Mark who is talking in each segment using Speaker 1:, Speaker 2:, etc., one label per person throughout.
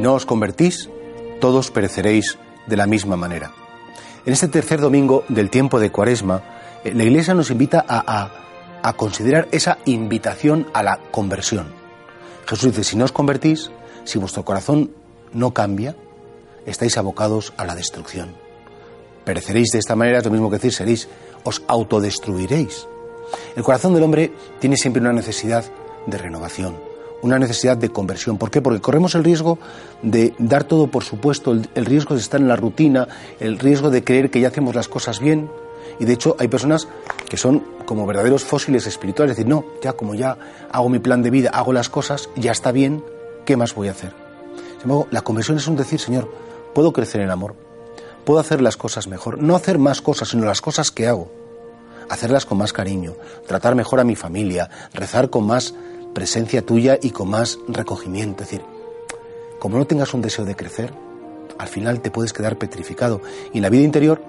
Speaker 1: no os convertís, todos pereceréis de la misma manera. En este tercer domingo del tiempo de Cuaresma, eh, la Iglesia nos invita a, a considerar esa invitación a la conversión. Jesús dice, si no os convertís, si vuestro corazón no cambia, estáis abocados a la destrucción. Pereceréis de esta manera, es lo mismo que decir, seréis, os autodestruiréis. El corazón del hombre tiene siempre una necesidad de renovación, una necesidad de conversión. ¿Por qué? Porque corremos el riesgo de dar todo por supuesto, el, riesgo de estar en la rutina, el riesgo de creer que ya hacemos las cosas bien. Y de hecho hay personas que son como verdaderos fósiles espirituales, es decir, no, ya como ya hago mi plan de vida, hago las cosas, ya está bien, ¿qué más voy a hacer? Sin embargo, la conversión es un decir, Señor, puedo crecer en amor, puedo hacer las cosas mejor, no hacer más cosas, sino las cosas que hago, hacerlas con más cariño, tratar mejor a mi familia, rezar con más presencia tuya y con más recogimiento. Es decir, como no tengas un deseo de crecer, al final te puedes quedar petrificado. Y la vida interior,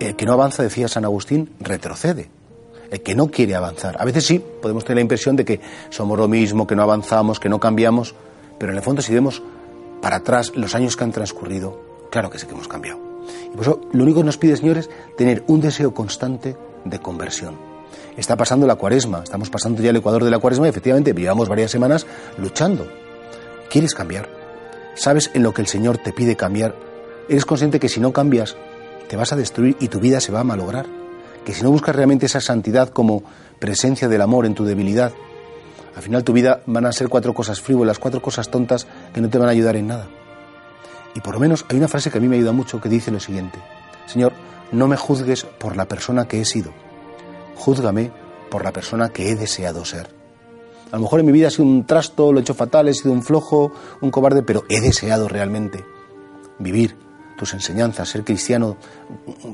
Speaker 1: el que no avanza, decía San Agustín, retrocede. El que no quiere avanzar. A veces sí, podemos tener la impresión de que somos lo mismo, que no avanzamos, que no cambiamos, pero en el fondo si vemos para atrás los años que han transcurrido, claro que sí que hemos cambiado. Y por eso lo único que nos pide, señores, tener un deseo constante de conversión. Está pasando la cuaresma, estamos pasando ya el ecuador de la cuaresma y efectivamente llevamos varias semanas luchando. ¿Quieres cambiar? ¿Sabes en lo que el Señor te pide cambiar? ¿Eres consciente que si no cambias te vas a destruir y tu vida se va a malograr? Que si no buscas realmente esa santidad como presencia del amor en tu debilidad, al final tu vida van a ser cuatro cosas frívolas, cuatro cosas tontas que no te van a ayudar en nada. Y por lo menos hay una frase que a mí me ayuda mucho que dice lo siguiente, Señor, no me juzgues por la persona que he sido, júzgame por la persona que he deseado ser. A lo mejor en mi vida he sido un trasto, lo he hecho fatal, he sido un flojo, un cobarde, pero he deseado realmente vivir tus enseñanzas, ser cristiano,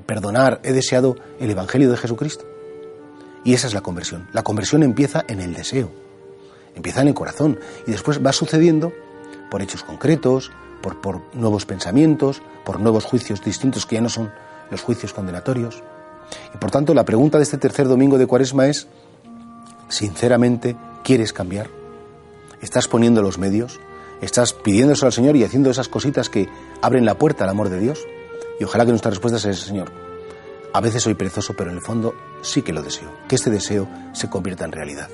Speaker 1: perdonar, he deseado el Evangelio de Jesucristo. Y esa es la conversión. La conversión empieza en el deseo, empieza en el corazón y después va sucediendo por hechos concretos, por, por nuevos pensamientos, por nuevos juicios distintos que ya no son los juicios condenatorios. Y por tanto, la pregunta de este tercer domingo de Cuaresma es, sinceramente, ¿quieres cambiar? ¿Estás poniendo los medios? ¿Estás pidiéndoselo al Señor y haciendo esas cositas que abren la puerta al amor de Dios? Y ojalá que nuestra respuesta sea esa, Señor. A veces soy perezoso, pero en el fondo sí que lo deseo, que este deseo se convierta en realidad.